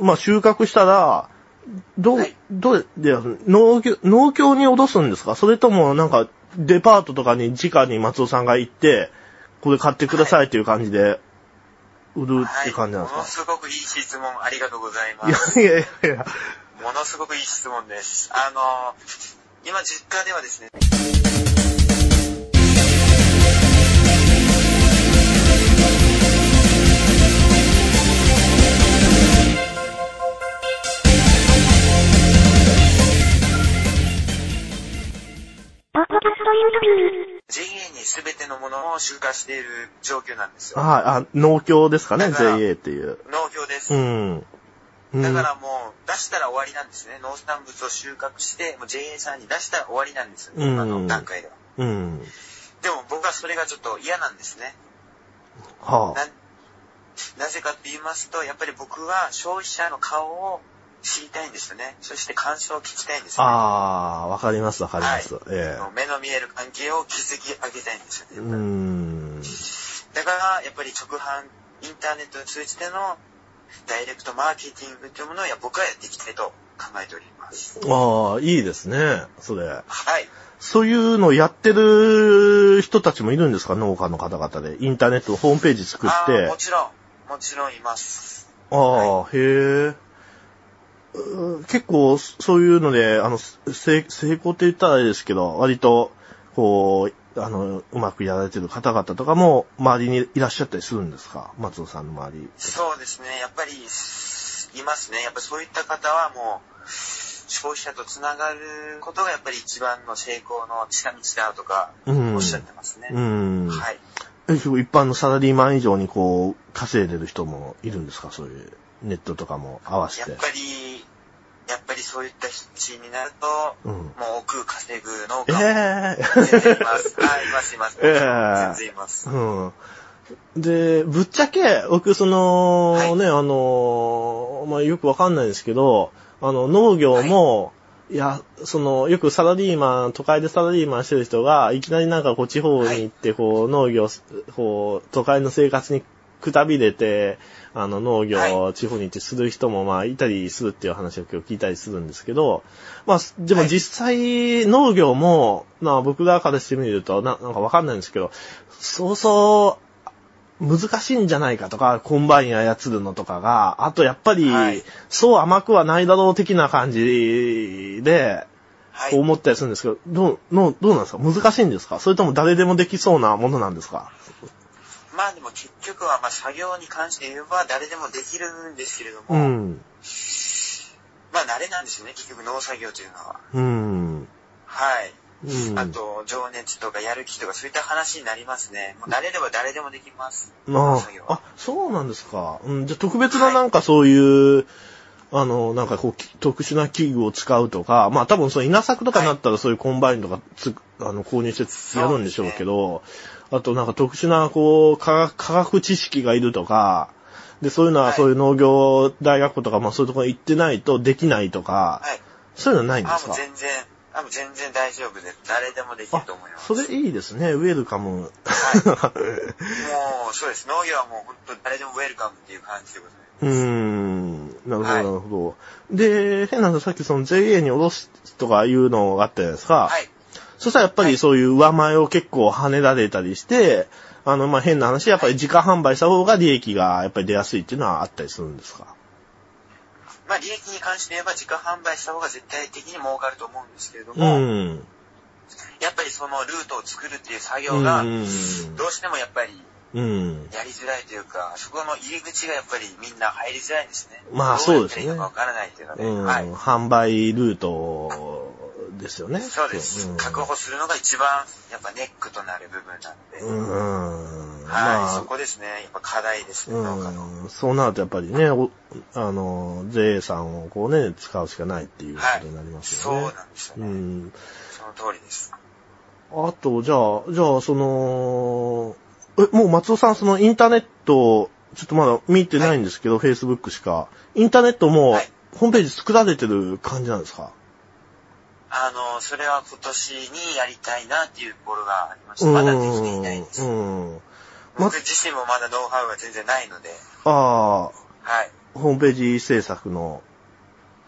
まあ収穫したら、どう、はいどうで、農協、農協に脅すんですか？それともなんか、デパートとかに直に松尾さんが行って、これ買ってくださいっていう感じで、売るって感じなんはい、ものですすごくいい質問ありがとうございか、ます。いやいやいやいや。ものすごくいい質問です。あの、今実家ではですね、を出荷している状況なんですよ。はい、あ、農協ですかね、だから JA っていう。農協です。うん。うんだからもう出したら終わりなんですね。農産物を収穫して、もう JA さんに出したら終わりなんですよ。うん今の段階では。うん。でも僕はそれがちょっと嫌なんですね。はあ。な、なぜかって言いますと、やっぱり僕は消費者の顔を知りたいんですよね。そして感想を聞きたいんですよ、ね。ああ、わかりますわかります。はいえ目の見える関係を築き上げたいんですよね。ん。だから、やっぱり直販、インターネットを通じてのダイレクトマーケティングというものをや僕はやっていきたいと考えております。ああ、いいですね、それ。はい。そういうのをやってる人たちもいるんですか農家の方々で。インターネットのホームページ作っあてーも。ちろん、もちろんいます。ああ、へえ。う結構、そういうので、あの、成成功って言ったらあれですけど、割と、こう、あの、うまくやられてる方々とかも、周りにいらっしゃったりするんですか？松尾さんの周り。そうですね。やっぱり、いますね。やっぱりそういった方はもう、消費者とつながることがやっぱり一番の成功の近道だとか、うんおっしゃってますね。うん。はい。え一般のサラリーマン以上にこう、稼いでる人もいるんですか？そういう、ネットとかも合わせ。てやっぱりそういった人になると、うん。もう億稼ぐ農え家もえ全然います。はい、います、います。ええ全然います。うん。で、ぶっちゃけ、僕、その、はいね、あの、まあ、よくわかんないですけど、あの、農業も、い、や、その、よくサラリーマン、都会でサラリーマンしてる人が、いきなりなんかこう、地方に行って、こう、農業、こう、都会の生活にくたびれて、あの、農業を地方に行ってする人も、まあ、いたりするっていう話を今日聞いたりするんですけど、まあ、でもはい実際、農業も、まあ、僕らからしてみると、ななんかわかんないんですけど、そうそう、難しいんじゃないかとか、コンバイン操るのとかが、あとやっぱりはい、そう甘くはないだろう的な感じで、はい。思ったりするんですけど、どう、のどうなんですか？難しいんですか？それとも誰でもできそうなものなんですか？まあでも結局は、まあ作業に関して言えば誰でもできるんですけれども、うん。まあ慣れなんですよね、結局農作業というのは。うん。はい。うん。あと、情熱とかやる気とかそういった話になりますね。もう慣れれば誰でもできます。あ農作業はあ、そうなんですか。うん、じゃあ特別ななんかそういう、あの、なんかこう、き特殊な器具を使うとか、まあ多分その稲作とかになったらそういうコンバインとかつ、あの、購入してやるんでしょうけど、あとなんか特殊なこう、科学、知識がいるとか、で、そういうのははいそういう農業大学校とか、まあそういうところに行ってないとできないとか、はい。そういうのはないんであ、すか？もう全然、あ、もう全然大丈夫です。誰でもできると思います。それいいですね。ウェルカム。はい。もう、そうです。農業はもう本当に誰でもウェルカムっていう感じでございます。うーん。なるほど、はいなるほど。で、変な話、さっきその JA に卸すとかいうのがあったじゃないですか。はい。そしたらやっぱりそういう上前を結構跳ねられたりして、あの、まあ、変な話、やっぱり自家販売した方が利益がやっぱり出やすいっていうのはあったりするんですか？まあ利益に関して言えば自家販売した方が絶対的に儲かると思うんですけれどうも、ん。やっぱりそのルートを作るっていう作う業が、ん。どうしてもやっぱりうん。やりづらいというか、そこの入り口がやっぱりみんな入りづらいんですね。まあそうですねわからないっていうので、うん。はい。販売ルートですよね。そうです。ん確保するのが一番やっぱネックとなる部分なんで、うん。はい、そまこですね。やっぱ課題ですね、うん。そうなるとやっぱりね、おあの、JA さんをこうね、使うしかないっていうことになりますそうよね。なんですよね。うん。その通りです。あと、じゃあ、じゃあ、その、え、もう松尾さん、そのインターネット、ちょっとまだ見てないんですけど、Facebook しか。インターネットも、はいホームページ作られてる感じなんですか？あの、それは今年にやりたいなっていうところがありまして、まだできていないです。僕自身もまだノウハウが全然ないので、ああ、はい。ホームページ制作の、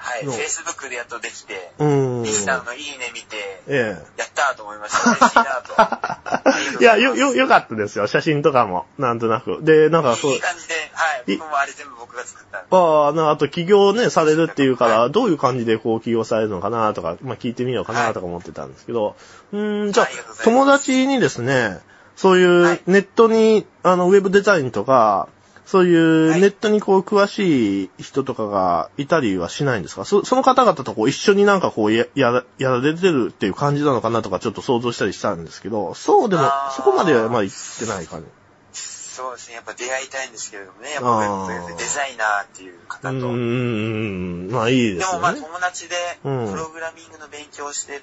はい。の Facebook でやっとできて、うん。ミキさんのいいね見て、えやったーと思いました。嬉しいなと。いや、よ、よ、よかったですよ。写真とかも、なんとなく。で、なんかそういい、感じで、はい。い僕もあれ全部僕が作ったんで。ああ、なあと起業ね、されるっていうから、どういう感じでこう起業されるのかなとか、まあ聞いてみようかなとか思ってたんですけど、うーん、じゃあ友達にですね、そうはいいうネットに、あの、ウェブデザインとか、そういうはいネットにこう詳しい人とかがいたりはしないんですか？そその方々とこう一緒になんかこうや、やら、れてるっていう感じなのかなとかちょっと想像したりしたんですけど、そうでもそこまではまあ言ってない感じ。そうですね。やっぱ出会いたいんですけれどもね。やっぱデザイナーっていう方と。うーん、まあいいでですもまあ。友達でうんプログラミングの勉強をしてる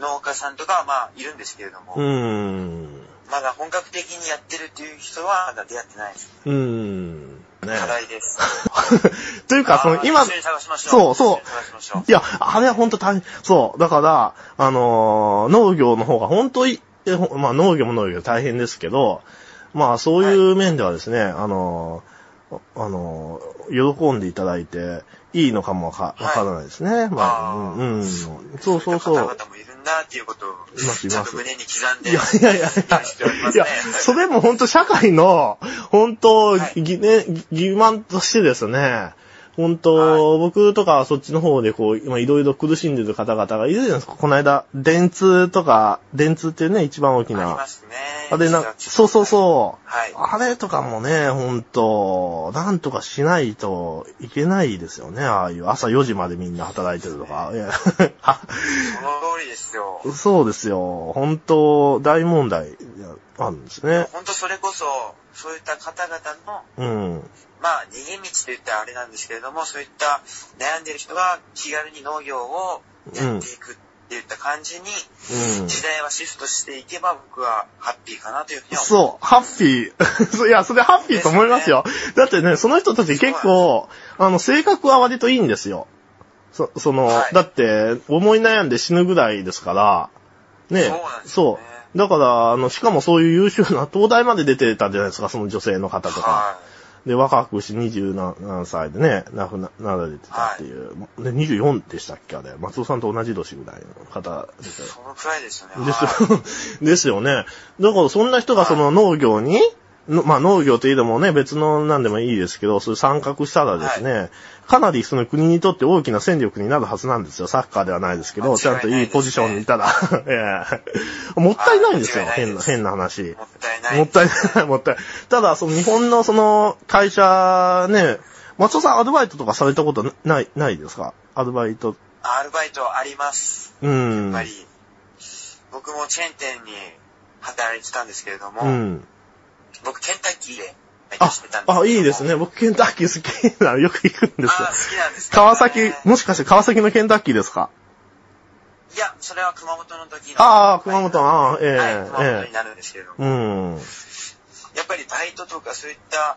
農家さんとかはまあいるんですけれども、うーん。まだ本格的にやってるっていう人はまだ出会ってないです。うーん。ね。課題です。というか、その今。そうそう。いや、あれは本当大変。そう。だから、あのー農業の方が本当に、えほまあ農業も農業大変ですけど、まあそういう面ではですね、あのーあのー喜んでいただいていいのかもわからないですね。まあ、あーうん、うん。そうそういそうだっていうことを、ちゃんと胸に刻んで、いやいやいや。いや、それも本当社会の、本当、はい。疑念、疑問としてですね、本当、僕とかはそっちの方でこう、今いろいろ苦しんでる方々がいるじゃないですか。この間、電通とか、電通っていうね、一番大きありなま。すね。あれな、そうそうそう。はい。あれとかもね、本当なんとかしないといけないですよね。ああいう朝4時までみんな働いてるとか。いやあその通りですよ。そうですよ。本当大問題あるんですね。本当それこそ、そういった方々の、うん。まあ、逃げ道と言ったらあれなんですけれども、そういった悩んでる人が気軽に農業をやっていくっていった感じに、うん。時代はシフトしていけば僕はハッピーかなというふうには思そう、ハッピー。いや、それハッピーと思いますよ。だってね、その人たち結構、あの、性格は割といいんですよ。そ、その、はいだって、思い悩んで死ぬぐらいですから、ね、そうねそう。だから、あの、しかもそういう優秀な東大まで出てたじゃないですか、その女性の方とか。はで、若くして20何歳でね、亡くななられてたっていう。で、24でしたっけあれ。松尾さんと同じ年ぐらいの方ですよい。そのくらいですよね。ですはいよ、ですよね。だからそんな人がその農業に、のまあ農業といえどもね、別のなんでもいいですけど、そういう参画したらですね、かなりその国にとって大きな戦力になるはずなんですよ。サッカーではないですけど、間違いちゃんといいポジションにいたら。ええもったいないんですよ、変な、変な話。もったいない。もったいない、もったいない。ただ、その日本のその会社ね、松尾さんアルバイトとかされたことない、ないですか？アルバイト。アルバイトあります。うん。やっぱり、僕もチェーン店に働いてたんですけれども、うん。僕ケンタッキーでああ、いいですね。。僕ケンタッキー好きなのよく行くんですよあ。好きなんですか、川崎、もしかして川崎のケンタッキーですか？いや、それは熊本の時の。ああ、熊本、ああ、ええはい、熊本えになるんですけれども、えうん。やっぱりバイトとかそういった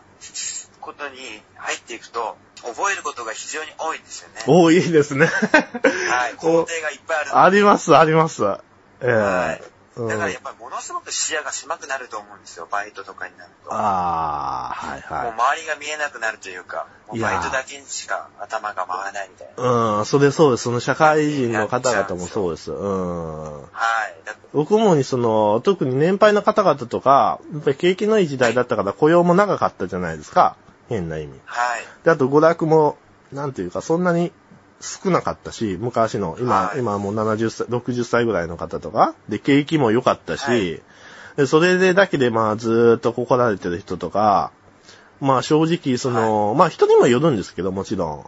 ことに入っていくと、覚えることが非常に多いんですよね。多いですね。はい、工程がいっぱいあるあります、あります。ええはいうんだからやっぱりものすごく視野が狭くなると思うんですよ、バイトとかになると。ああ、はいもうは周りが見えなくなるというか、もうバイトだけにしか頭が回らないみたいな。い。うん、それそうです。その社会人の方々もそうです。うん。はい。だ僕主にその、特に年配の方々とか、やっぱり景気のいい時代だったから雇用も長かったじゃないですか。変な意味。はい。で、あと娯楽も、なんていうか、そんなに少なかったし、昔の、今、はい。今もう70歳、60歳ぐらいの方とか、で、景気も良かったし、はい。でそれでだけでまあずーっとここられてる人とか、まあ正直その、まあ人にもよるんですけど、もちろん。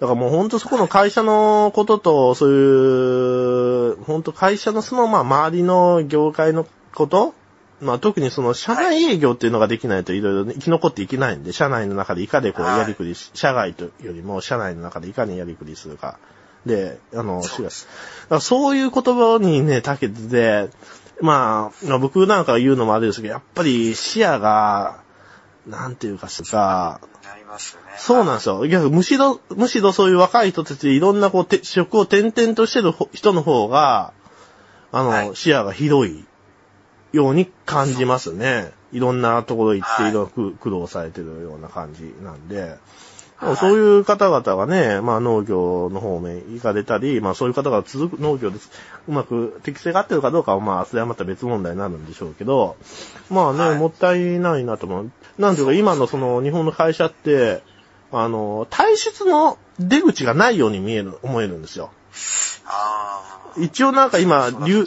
だからもうほんとそこの会社のことと、そういう、ほんと会社のそのまあ周りの業界のことまあ特にその社内営業っていうのができないといろいろね生き残っていけないんで、社内の中でいかでこうはいやりくりし、社外とよりも社内の中でいかにやりくりするか。で、あの、そうそういう言葉にね、長けてて、まあ、まあ僕なんか言うのもあれですけど、やっぱり視野が、なんていうかしか、なりますよね。そうなんですよ。むしろ、むしろそういう若い人たちでいろんなこう、て職を転々としてるほ人の方が、あの、はい視野が広いように感じますね。いろんなところ行って、はいいろいろ苦苦労されてるような感じなんで。はいそういう方々がね、まあ農業の方面行かれたり、まあそういう方が続く農業です。うまく適性が合ってるかどうかはまあそれはまた別問題になるんでしょうけど、まあね、はいもったいないなと思う。なんていうか今のその日本の会社って、あの、体質の出口がないように見える、思えるんですよ。一応なんか今、流。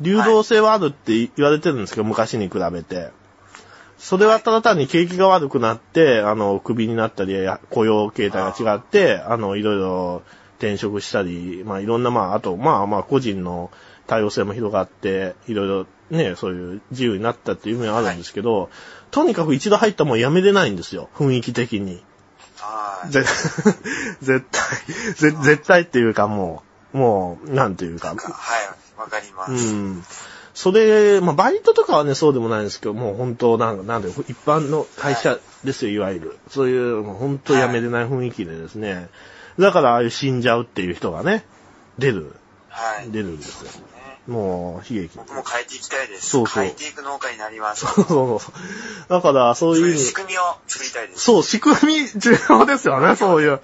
流動性はあるって言われてるんですけど、昔に比べて。それはただ単に景気が悪くなって、あの、クビになったり、や雇用形態が違って、あの、いろいろ転職したり、まあいろんな、まあ、あと、まあまあ個人の多様性も広がって、いろいろね、そういう自由になったっていう面はあるんですけど、とにかく一度入ったらもうやめれないんですよ、雰囲気的に。はい。ぜ 絶対、ぜ絶対っていうかもう、もう、なんていうか、はい、わかります。うん。それ、まあ、バイトとかはね、そうでもないんですけど、もう本当、なんか、なんで、一般の会社ですよ、いわゆる。そういう、もう本当やめれない雰囲気でですね。だから、ああいう死んじゃうっていう人がね、出る、はい。出るんですよ。ねもう、悲劇。僕も変えていきたいです。そうそう変えていく農家になります。そうそうそう。だから、そうそういう意味、いう仕組みを作りたいです。そう、仕組み重要ですよね、そういう。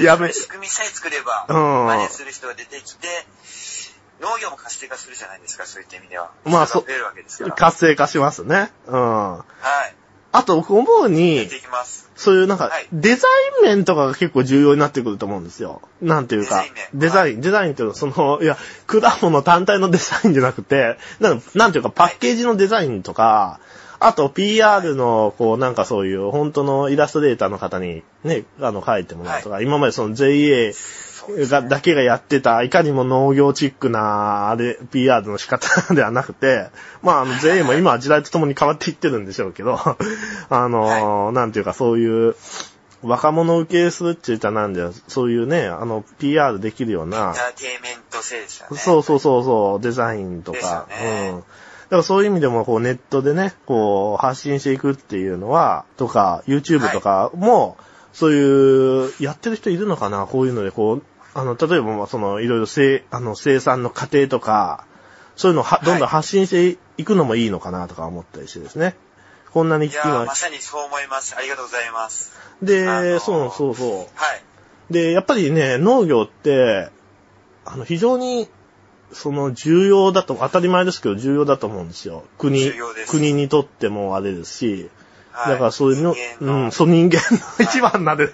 やめ、仕組みさえ作れば、うん真似する人が出てきて、農業も活性化するじゃないですか、そういった意味では。まあ人が増えるわけですから。活性化しますね。うん。はい。あと、僕思うやに。そういうなんかはい、デザイン面とかが結構重要になってくると思うんですよ。なんていうか、デデザイン。デザインっていうのはその、いや、果物単体のデザインじゃなくて、なんなんていうか、パッケージのデザインとか、あと PR の、こう、なんかそういう、本当のイラストレーターの方にね、あの、書いてもらうとか、今までその JA が、だけがやってた、いかにも農業チックな、あれ、PR の仕方ではなくて、まあ、あの、JA も今は時代とともに変わっていってるんでしょうけど、あの、なんていうか、そういう、若者受けするって言ったらなんだよ、そういうね、あの、PR できるようエンな、ターテインメント性ですよね。そうそうそうそう、デザインとですか、よね。うん。だからそういう意味でも、こう、ネットでね、こう、発信していくっていうのは、とか、YouTube とかも、そういう、やってる人いるのかな？こういうので、こう、あの、例えば、まあその、いろいろ生、あの、生産の過程とか、そういうのをは、どんどん発信していくのもいいのかな？とか思ったりしてですね。こんなにいや今ー、まさにそう思います。ありがとうございます。あで、のーそうそうそう。はい。で、やっぱりね、農業って、あの、非常に、その、重要だと、当たり前ですけど、重要だと思うんですよ。国国にとってもあれですし、はい、だからそういうの、うん、そう人間の一番なで、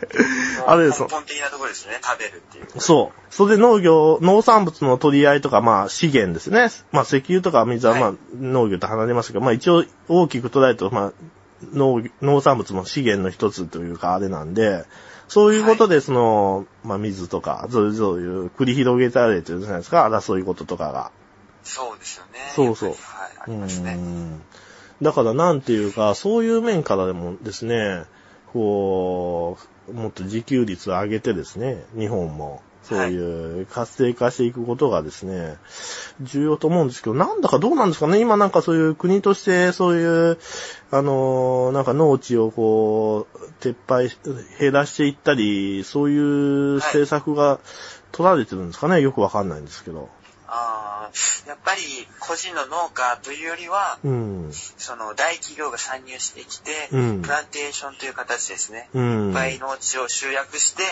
あれです根本的なところですね。食べるっていう。そう。それで農業、農産物の取り合いとか、まあ資源ですね。まあ石油とか水はまあ、はい農業と離れますけど、まあ一応大きく捉えると、まあ農農産物の資源の一つというかあれなんで、そういうことでその、まあ水とか、そういう、そういう繰り広げられてるじゃないですか、争い事とかが。そうですよね。そうそうはい、ありますね。うんだからなんていうか、そういう面からでもですね、こう、もっと自給率を上げてですね、日本も、そういう活性化していくことがですね、重要と思うんですけど、なんだかどうなんですかね今なんかそういう国としてそういう、あの、なんか農地をこう、撤廃し、減らしていったり、そういう政策が取られてるんですかねよくわかんないんですけど。あーやっぱり個人の農家というよりは、うん。その大企業が参入してきて、うんプランテーションという形ですね。うん。いっぱい農地を集約して、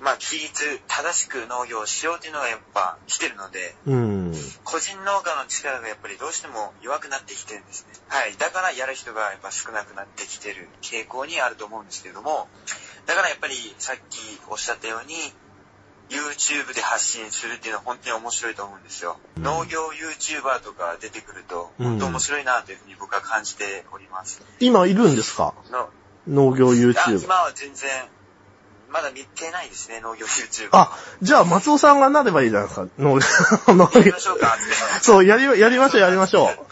まあ、規律、正しく農業をしようというのがやっぱ来てるので、うん。個人農家の力がやっぱりどうしても弱くなってきてるんですね。はい。だからやる人がやっぱ少なくなってきてる傾向にあると思うんですけれども、だからやっぱりさっきおっしゃったように、YouTube で発信するっていうのは本当に面白いと思うんですよ。農業 YouTuber とか出てくると、本当面白いなというふうに僕は感じております。今いるんですか？の農業あ YouTube。今は全然、まだ見てないですね、農業 YouTuber。あ、じゃあ松尾さんがなればいいじゃないですか。農農業やりましょうか。そう、やり、やりましょう、やりましょう。